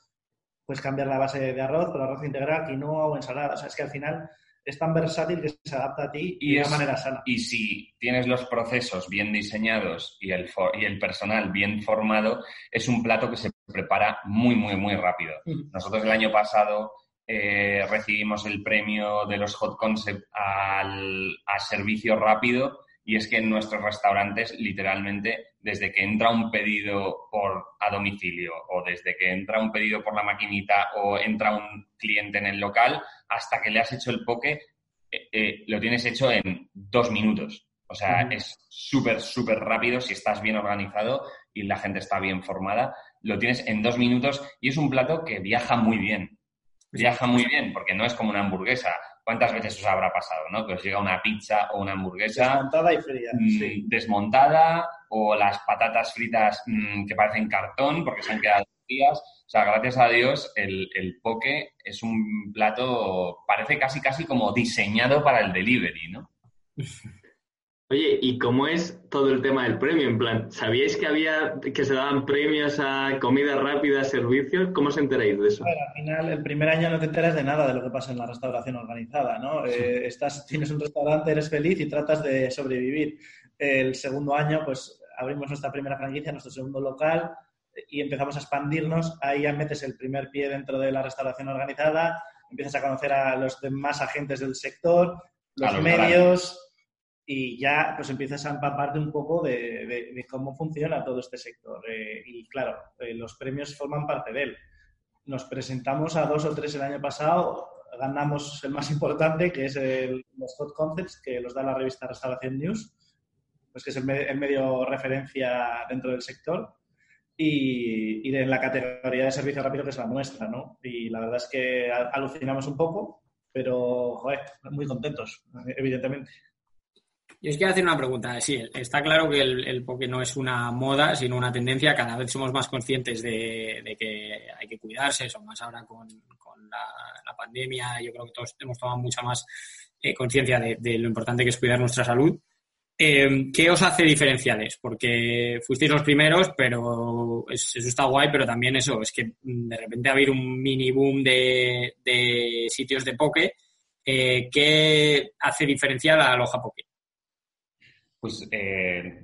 puedes cambiar la base de arroz por arroz integral, quinoa o ensalada. O sea, es que al final es tan versátil que se adapta a ti y de una manera sana. Y si tienes los procesos bien diseñados y el, y el personal bien formado, es un plato que se prepara muy, muy, muy rápido. Nosotros el año pasado eh, recibimos el premio de los Hot Concept al, a servicio rápido y es que en nuestros restaurantes, literalmente, desde que entra un pedido por a domicilio o desde que entra un pedido por la maquinita o entra un cliente en el local, hasta que le has hecho el poke, eh, eh, lo tienes hecho en dos minutos. O sea, es súper, súper rápido si estás bien organizado y la gente está bien formada. Lo tienes en dos minutos y es un plato que viaja muy bien. Viaja muy bien porque no es como una hamburguesa ¿Cuántas veces os habrá pasado, no? Que os llega una pizza o una hamburguesa... Desmontada y fría, mm, Desmontada o las patatas fritas mm, que parecen cartón porque se han quedado frías. O sea, gracias a Dios, el, el poke es un plato, parece casi, casi como diseñado para el delivery, ¿no? [LAUGHS] Oye, ¿y cómo es todo el tema del premio? En plan, ¿sabíais que había que se daban premios a comida rápida, servicios? ¿Cómo os enteráis de eso? al final, el primer año no te enteras de nada de lo que pasa en la restauración organizada, ¿no? Eh, estás, tienes un restaurante, eres feliz y tratas de sobrevivir. El segundo año, pues abrimos nuestra primera franquicia, nuestro segundo local y empezamos a expandirnos. Ahí ya metes el primer pie dentro de la restauración organizada, empiezas a conocer a los demás agentes del sector, los medios y ya pues empiezas a empaparte un poco de, cómo funciona todo este sector. Eh, y claro, eh, los premios forman parte de él. Nos presentamos a dos o tres el año pasado, ganamos el más importante, que es el, los Hot Concepts, que los da la revista Restauración News. pues que es el, medio referencia dentro del sector y, y, en la categoría de servicio rápido que es la nuestra, ¿no? Y la verdad es que alucinamos un poco, pero, joder, muy contentos, evidentemente. Yo os quiero hacer una pregunta. Sí, está claro que el, poke no es una moda, sino una tendencia. Cada vez somos más conscientes de, que hay que cuidarse, son más ahora con, la, pandemia. Yo creo que todos hemos tomado mucha más eh, conciencia de, lo importante que es cuidar nuestra salud. Eh, ¿Qué os hace diferenciales? Porque fuisteis los primeros, pero eso está guay, pero también eso, es que mm, de repente ha habido un mini boom de, sitios de poke. Eh, ¿Qué hace diferencial a Loja Poke? Pues, eh,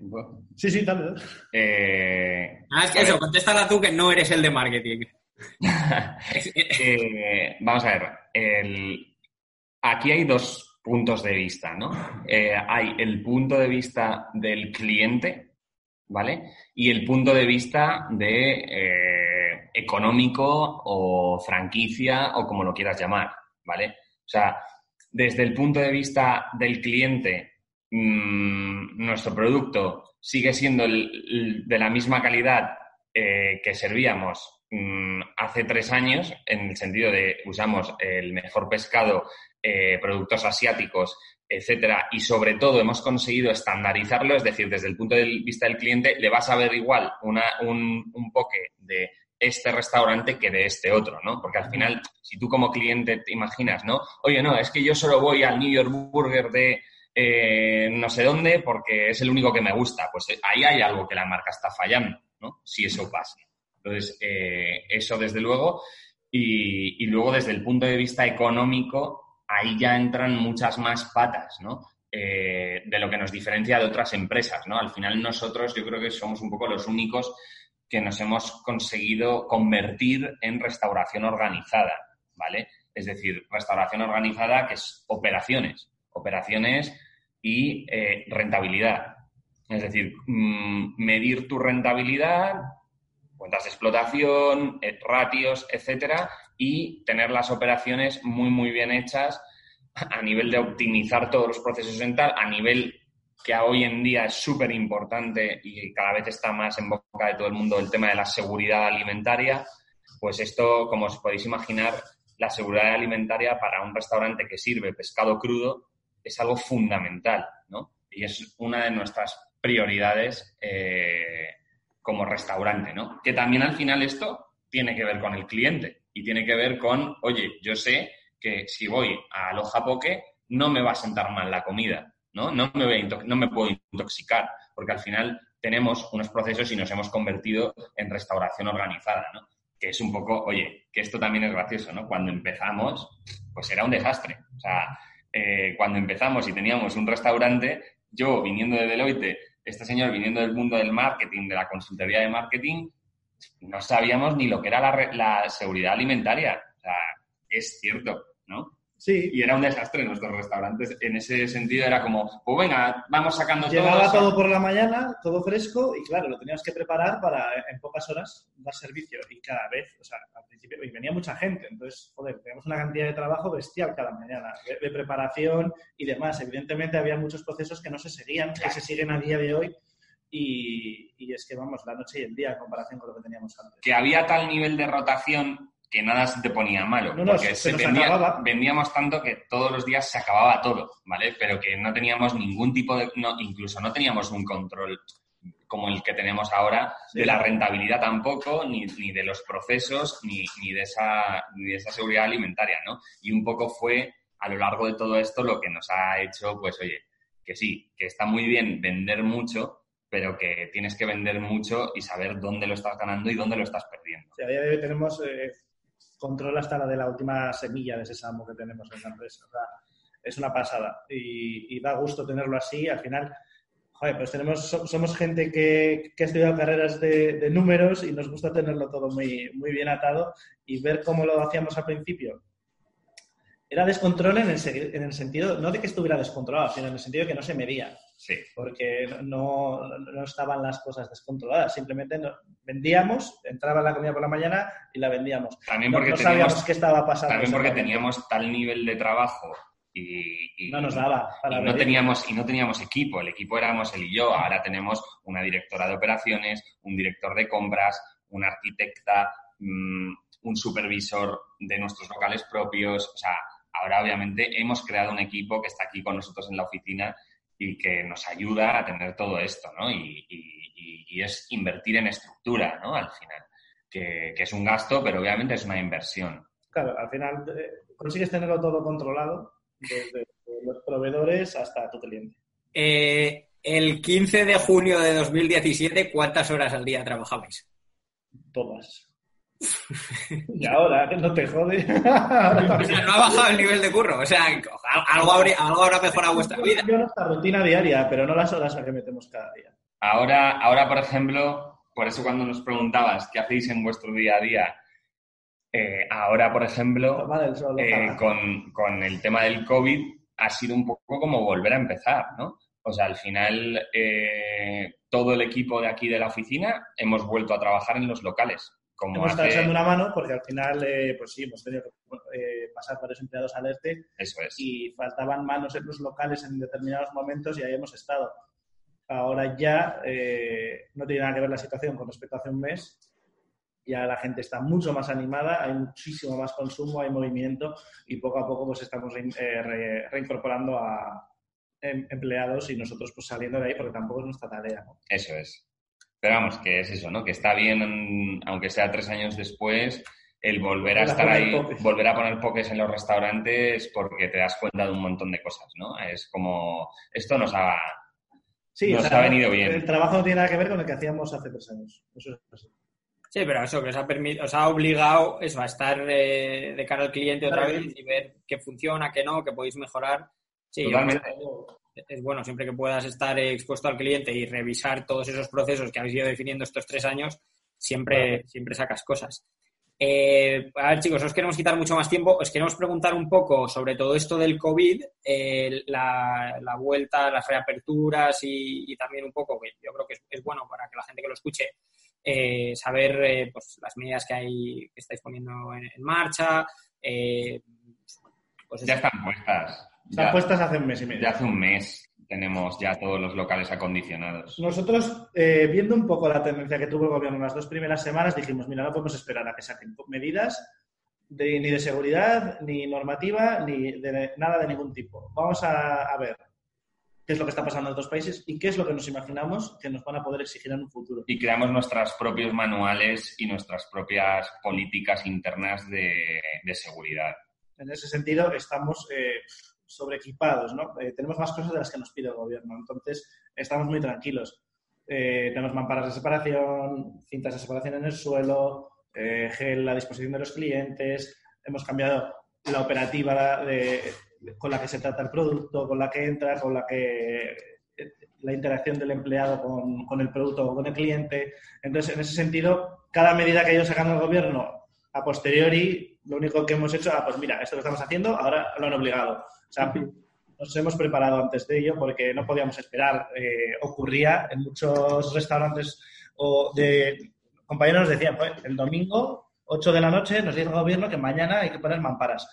sí, sí, tal eh, ah, es que eso, contéstala tú que no eres el de marketing. [LAUGHS] Eh, vamos a ver, aquí hay dos puntos de vista, ¿no? hay el punto de vista del cliente, ¿vale? Y el punto de vista de económico o franquicia o como lo quieras llamar, ¿vale? O sea, desde el punto de vista del cliente, Mm, nuestro producto sigue siendo de la misma calidad eh, que servíamos mm, hace tres años, en el sentido de usamos el mejor pescado, eh, productos asiáticos, etcétera, y sobre todo hemos conseguido estandarizarlo, es decir, desde el punto de vista del cliente, le vas a ver igual un, un de este restaurante que de este otro, ¿no? Porque al final, si tú como cliente te imaginas, ¿no? Oye, no, es que yo solo voy al New York Burger de eh, no sé dónde porque es el único que me gusta. Pues eh, ahí hay algo que la marca está fallando, ¿no? Si eso pasa. Entonces, eh, eso desde luego. Y, luego desde el punto de vista económico, ahí ya entran muchas más patas, ¿no? de lo que nos diferencia de otras empresas, ¿no? Al final nosotros yo creo que somos un poco los únicos que nos hemos conseguido convertir en restauración organizada, ¿vale? Es decir, restauración organizada que es operaciones, operaciones y eh, rentabilidad. Es decir, mm, medir tu rentabilidad, cuentas de explotación, eh, ratios, etcétera, y tener las operaciones muy, muy bien hechas a nivel de optimizar todos los procesos en tal, a nivel que hoy en día es súper importante y cada vez está más en boca de todo el mundo el tema de la seguridad alimentaria, pues esto, como os podéis imaginar, la seguridad alimentaria para un restaurante que sirve pescado crudo es algo fundamental, ¿no? Y es una de nuestras prioridades eh, como restaurante, ¿no? Que también al final esto tiene que ver con el cliente y tiene que ver con, oye, yo sé que si voy a Aloha Poke no me va a sentar mal la comida, ¿no? No me, voy no me puedo intoxicar, porque al final tenemos unos procesos y nos hemos convertido en restauración organizada, ¿no? Que es un poco, oye, que esto también es gracioso, ¿no? Cuando empezamos, pues era un desastre. O sea, eh, cuando empezamos y teníamos un restaurante, yo viniendo de Deloitte, este señor viniendo del mundo del marketing, de la consultoría de marketing, no sabíamos ni lo que era la, la seguridad alimentaria. O sea, es cierto, ¿no? Sí. Y era un desastre nuestros restaurantes. En ese sentido era como, pues venga, vamos sacando todo. Llegaba todo por la mañana, todo fresco, y claro, lo teníamos que preparar para en pocas horas dar servicio. Y cada vez, o sea, al principio, y venía mucha gente, entonces, joder, teníamos una cantidad de trabajo bestial cada mañana, de, preparación y demás. Evidentemente había muchos procesos que no se seguían, que se siguen a día de hoy. Y, y es que vamos, la noche y el día en comparación con lo que teníamos antes. Que había tal nivel de rotación que nada se te ponía malo. porque se, vendíamos tanto que todos los días se acababa todo, ¿vale? Pero que no teníamos ningún tipo de. No, incluso no teníamos un control como el que tenemos ahora de la rentabilidad tampoco, ni, ni de los procesos, ni, ni, de esa, ni de esa seguridad alimentaria, ¿no? Y un poco fue a lo largo de todo esto lo que nos ha hecho, pues oye, que sí, que está muy bien vender mucho, pero que tienes que vender mucho y saber dónde lo estás ganando y dónde lo estás perdiendo. Sí, a día de hoy tenemos eh, control hasta la de la última semilla de sésamo que tenemos en la empresa. Es una pasada y, da gusto tenerlo así. Al final, pues tenemos, somos gente que, que ha estudiado carreras de, números y nos gusta tenerlo todo muy, muy bien atado y ver cómo lo hacíamos al principio. Era descontrol en el, en el sentido, no de que estuviera descontrolado, sino en el sentido de que no se medía. Sí. Porque no, no, estaban las cosas descontroladas. Simplemente vendíamos, entraba la comida por la mañana y la vendíamos. También porque no, sabíamos qué estaba pasando. También porque teníamos tal nivel de trabajo Y, no nos daba. y no teníamos y no teníamos equipo. El equipo éramos él y yo. Ahora tenemos una directora de operaciones, un director de compras, una arquitecta, mm, un supervisor de nuestros locales propios. O sea, ahora obviamente hemos creado un equipo que está aquí con nosotros en la oficina y que nos ayuda a tener todo esto, ¿no? Y, es invertir en estructura, ¿no? Al final, que, es un gasto, pero obviamente es una inversión. Claro, al final eh, consigues tenerlo todo controlado, desde los proveedores hasta tu cliente. Eh, el 15 de junio de 2017, ¿cuántas horas al día trabajabais? Todas. Y ahora, no te jode. no ha bajado el nivel de curro. O sea, algo, algo habrá mejorado vuestra vida. Yo nuestra rutina diaria, pero no las horas a que metemos cada día. Ahora, ahora, por ejemplo, por eso cuando nos preguntabas qué hacéis en vuestro día a día, eh, ahora, por ejemplo, eh, con, con, el tema del COVID, ha sido un poco como volver a empezar, ¿no? O sea, al final, eh, todo el equipo de aquí de la oficina hemos vuelto a trabajar en los locales hemos estado echando una mano porque al final, eh, pues sí, hemos tenido que eh, pasar varios empleados al ERTE. Eso es. Y faltaban manos en los locales en determinados momentos y ahí hemos estado. Ahora ya eh, no tiene nada que ver la situación con respecto a hace un mes. Ya la gente está mucho más animada, hay muchísimo más consumo, hay movimiento y poco a poco pues estamos reincorporando a em, empleados y nosotros pues saliendo de ahí porque tampoco es nuestra tarea. Eso es. Pero vamos, que es eso, ¿no? Que está bien, aunque sea tres años después, el volver a estar ahí, volver a poner pokés en los restaurantes porque te das cuenta de un montón de cosas, ¿no? Es como, esto nos ha, sí, nos ha venido bien. El trabajo no tiene nada que ver con el que hacíamos hace tres años. Sí, pero eso que os ha, os ha obligado eso, a estar eh, de cara al cliente otra vez y ver qué funciona, qué no, qué podéis mejorar. Sí, Totalmente es bueno siempre que puedas estar expuesto al cliente y revisar todos esos procesos que habéis ido definiendo estos tres años, siempre, siempre sacas cosas. Eh, a ver, chicos, os queremos quitar mucho más tiempo. Os queremos preguntar un poco sobre todo esto del COVID, eh, la, vuelta, las reaperturas y, también un poco, que yo creo que es, bueno para que la gente que lo escuche, eh, saber pues, las medidas que, hay, que estáis poniendo en, marcha. Pues ya están puestas. Están puestas hace un mes y medio. Ya hace un mes tenemos ya todos los locales acondicionados. Nosotros, eh, viendo un poco la tendencia que tuvo el gobierno en las dos primeras semanas, dijimos, mira, no podemos esperar a que saquen medidas ni de seguridad, ni normativa, ni de nada de ningún tipo. Vamos a, ver qué es lo que está pasando en otros países y qué es lo que nos imaginamos que nos van a poder exigir en un futuro. Y creamos nuestros propios manuales y nuestras propias políticas internas de, seguridad. En ese sentido, estamos... Eh, sobreequipados, ¿no? Eh, tenemos más cosas de las que nos pide el gobierno, entonces estamos muy tranquilos. Eh, tenemos mamparas de separación, cintas de separación en el suelo, eh, gel a disposición de los clientes, hemos cambiado la operativa con la que se trata el producto, con la que entra, con la que la interacción del empleado con, con, el producto o con el cliente. Entonces, en ese sentido, cada medida que ha ido sacando el gobierno a posteriori, lo único que hemos hecho, ah, pues mira, esto lo estamos haciendo, ahora lo han obligado. O sea, nos hemos preparado antes de ello porque no podíamos esperar. Eh, ocurría en muchos restaurantes o de compañeros nos decían, pues el domingo, 8 de la noche, nos dice el gobierno que mañana hay que poner mamparas.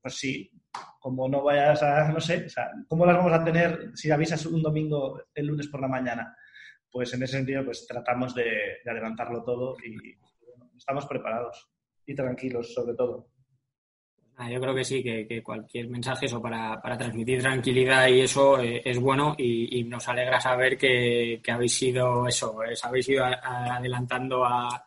Pues sí, como no vayas a, no sé, o sea, ¿cómo las vamos a tener si avisas un domingo el lunes por la mañana? Pues en ese sentido, pues tratamos de, adelantarlo todo y estamos preparados y tranquilos sobre todo. Ah, yo creo que sí, que, cualquier mensaje eso para, transmitir tranquilidad y eso eh, es bueno y, nos alegra saber que, habéis sido eso, habéis ido adelantando a,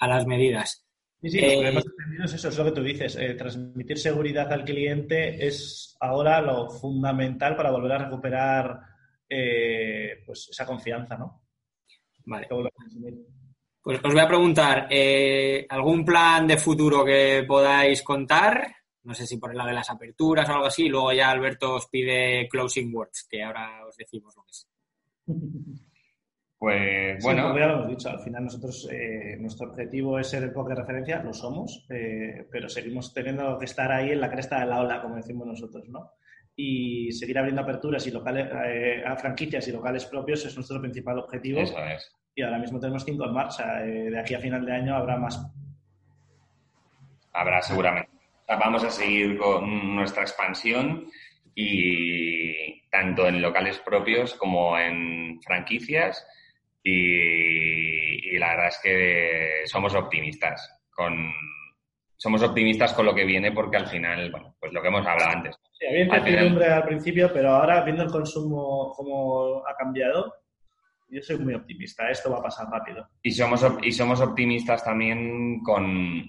las medidas. Sí, sí, lo que eh, hemos entendido es eso, es lo que tú dices. Eh, transmitir seguridad al cliente es ahora lo fundamental para volver a recuperar pues esa confianza, ¿no? Vale. Pues os voy a preguntar, ¿algún plan de futuro que podáis contar? No sé si por el lado de las aperturas o algo así. Luego ya Alberto os pide closing words, que ahora os decimos lo que es. [LAUGHS] Pues bueno. ya lo hemos dicho, al final nosotros, eh, nuestro objetivo es ser el poker de referencia, lo somos, eh, pero seguimos teniendo que estar ahí en la cresta de la ola, como decimos nosotros, ¿no? Y seguir abriendo aperturas y locales, eh, a franquicias y locales propios es nuestro principal objetivo. Eso es. Y ahora mismo tenemos cinco en marcha. de aquí a final de año habrá más. Habrá seguramente vamos a seguir con nuestra expansión y tanto en locales propios como en franquicias y, la verdad es que somos optimistas con somos optimistas con lo que viene porque al final, bueno, pues lo que hemos hablado antes. Sí, había incertidumbre al, al principio, pero ahora viendo el consumo como ha cambiado, yo soy muy optimista, esto va a pasar rápido. Y somos, y somos optimistas también con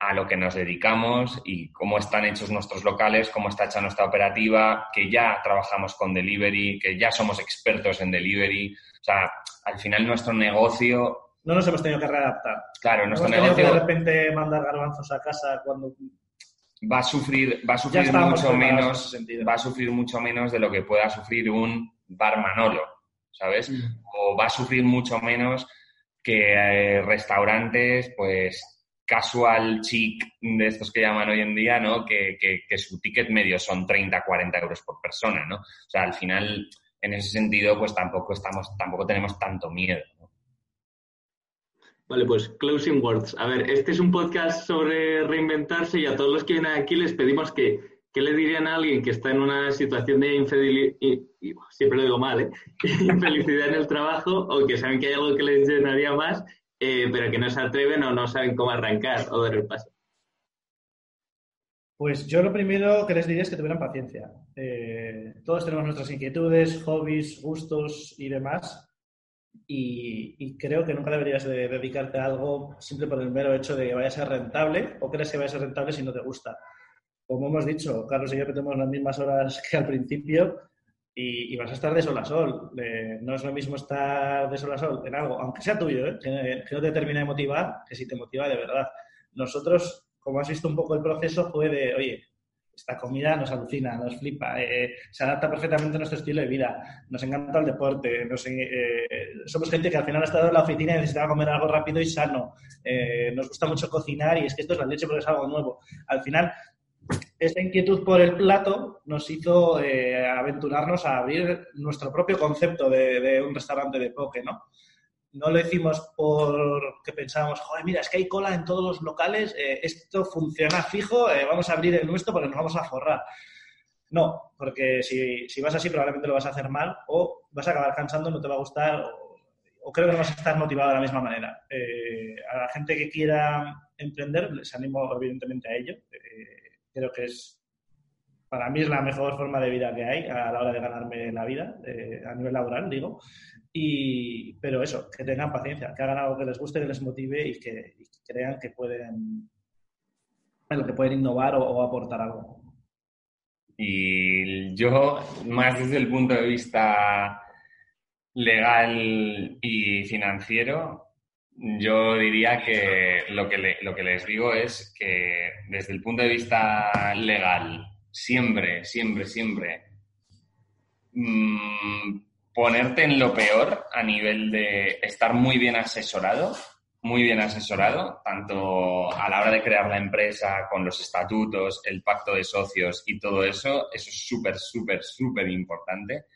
a lo que nos dedicamos y cómo están hechos nuestros locales, cómo está hecha nuestra operativa, que ya trabajamos con delivery, que ya somos expertos en delivery. O sea, al final nuestro negocio... No nos hemos tenido que readaptar. Claro, nuestro negocio... que de repente mandar garbanzos a casa cuando... Va a sufrir, va a sufrir mucho menos, va a sufrir mucho menos de lo que pueda sufrir un bar Manolo, ¿sabes? Mm. O va a sufrir mucho menos que eh, restaurantes, pues casual chic de estos que llaman hoy en día, ¿no? Que, que, su ticket medio son 30, 40 euros por persona, ¿no? O sea, al final, en ese sentido, pues tampoco estamos, tampoco tenemos tanto miedo. Vale, pues closing words. A ver, este es un podcast sobre reinventarse y a todos los que vienen aquí les pedimos que, ¿qué le dirían a alguien que está en una situación de infelicidad, siempre lo digo mal, ¿eh? [LAUGHS] infelicidad en el trabajo o que saben que hay algo que les llenaría más eh, pero que no se atreven o no saben cómo arrancar o dar el paso? Pues yo lo primero que les diría es que tuvieran paciencia. Eh, todos tenemos nuestras inquietudes, hobbies, gustos y demás. Y, creo que nunca deberías de dedicarte a algo simple por el mero hecho de que vaya a ser rentable o crees que vaya a ser rentable si no te gusta. Como hemos dicho, Carlos y yo tenemos las mismas horas que al principio y, vas a estar de sol a sol. no es lo mismo estar de sol a sol en algo, aunque sea tuyo, ¿eh? que, no te termine de motivar, que si te motiva de verdad. Nosotros, como has visto un poco el proceso, fue de, oye, esta comida nos alucina, nos flipa, eh, se adapta perfectamente a nuestro estilo de vida, nos encanta el deporte, eh, somos gente que al final ha estado en la oficina y necesitaba comer algo rápido y sano, nos gusta mucho cocinar y es que esto es la leche porque es algo nuevo. Al final esa inquietud por el plato nos hizo eh, aventurarnos a abrir nuestro propio concepto de, un restaurante de poke, ¿no? No lo hicimos porque pensábamos, joder, mira, es que hay cola en todos los locales, eh, esto funciona fijo, eh, vamos a abrir el nuestro porque nos vamos a forrar. No, porque si, si, vas así probablemente lo vas a hacer mal o vas a acabar cansando, no te va a gustar o, creo que no vas a estar motivado de la misma manera. a la gente que quiera emprender les animo evidentemente a ello creo que es, para mí es la mejor forma de vida que hay a la hora de ganarme la vida, eh, a nivel laboral, digo. Y, pero eso, que tengan paciencia, que hagan algo que les guste, que les motive y que, crean que pueden, bueno, que pueden innovar o, aportar algo. Y yo, más desde el punto de vista legal y financiero, yo diría que lo que, lo que les digo es que desde el punto de vista legal, siempre, siempre, siempre, mm, ponerte en lo peor a nivel de estar muy bien asesorado, muy bien asesorado, tanto a la hora de crear la empresa, con los estatutos, el pacto de socios y todo eso, eso es súper, súper, súper importante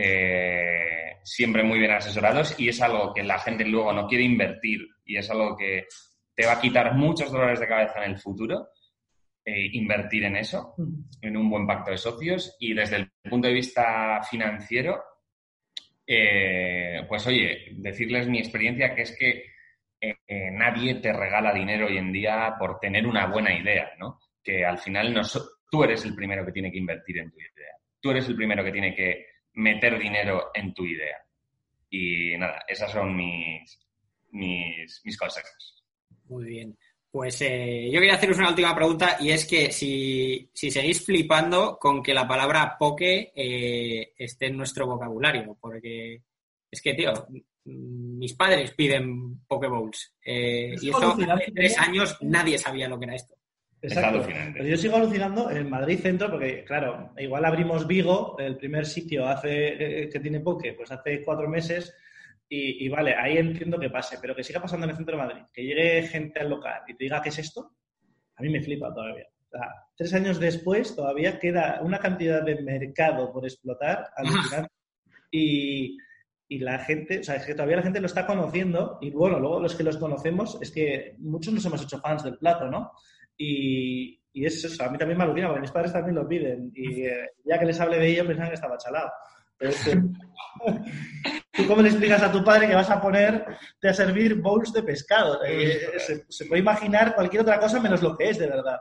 eh, siempre muy bien asesorados y es algo que la gente luego no quiere invertir y es algo que te va a quitar muchos dolores de cabeza en el futuro. Eh, invertir en eso, en un buen pacto de socios y desde el punto de vista financiero, eh, pues oye, decirles mi experiencia que es que nadie te regala dinero hoy en día por tener una buena idea, ¿no? Que al final no tú eres el primero que tiene que invertir en tu idea. Tú eres el primero que tiene que meter dinero en tu idea. Y nada, esas son mis, mis, mis consejos. Muy bien. Pues eh, yo quería haceros una última pregunta y es que si, seguís flipando con que la palabra poke eh, esté en nuestro vocabulario, porque es que, tío, mis padres piden Pokeballs eh, y esto hace tres años nadie sabía lo que era esto. Exacto. Pero yo sigo alucinando en Madrid Centro porque, claro, igual abrimos Vigo, el primer sitio hace eh, que tiene Poke, pues hace cuatro meses y, vale, ahí entiendo que pase, pero que siga pasando en el centro de Madrid, que llegue gente al local y te diga qué es esto, a mí me flipa todavía. O sea, tres años después todavía queda una cantidad de mercado por explotar y, y la gente, o sea, es que todavía la gente lo está conociendo y bueno, luego los que los conocemos es que muchos nos hemos hecho fans del plato, ¿no? Y, y es eso, a mí también me alucina, porque mis padres también lo piden. Y eh, ya que les hable de ello, pensaban que estaba chalado. Pero es que, [LAUGHS] ¿Tú cómo le explicas a tu padre que vas a ponerte a servir bowls de pescado? Eh, se, se, puede imaginar cualquier otra cosa menos lo que es, de verdad.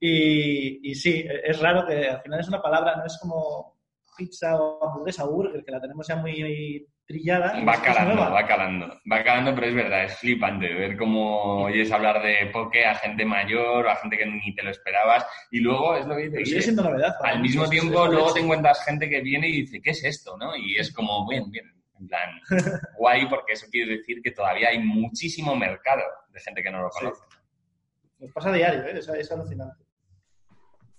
Y, y, sí, es raro que al final es una palabra, no es como pizza o hamburguesa o burger, que la tenemos ya muy trillada. Va calando, va calando, va calando, pero es verdad, es flipante ver cómo oyes hablar de poke a gente mayor o a gente que ni te lo esperabas y luego es lo que dices. Sigue siendo novedad. Al mismo tiempo, luego te encuentras gente que viene y dice, ¿qué es esto? ¿no? Y es como, bien, bien, en plan, [LAUGHS] guay, porque eso quiere decir que todavía hay muchísimo mercado de gente que no lo conoce. Sí. Nos pasa a diario, ¿eh? es, es alucinante.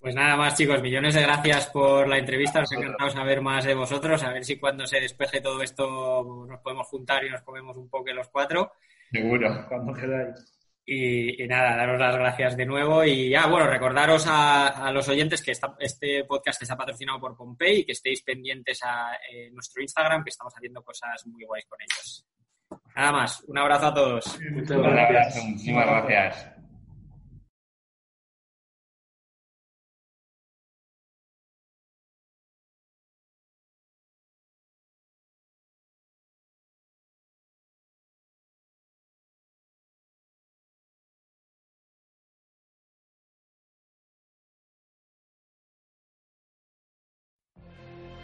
Pues nada más, chicos, millones de gracias por la entrevista. Nos ha encantado saber más de vosotros. A ver si cuando se despeje todo esto nos podemos juntar y nos comemos un poco los cuatro. Seguro. Cuando queráis. Y, y, nada, daros las gracias de nuevo. Y ya, bueno, recordaros a, a los oyentes que esta, este podcast está patrocinado por Pompey y que estéis pendientes a eh, nuestro Instagram, que estamos haciendo cosas muy guays con ellos. Nada más, un abrazo a todos. Muchas gracias. Un abrazo, muchísimas gracias.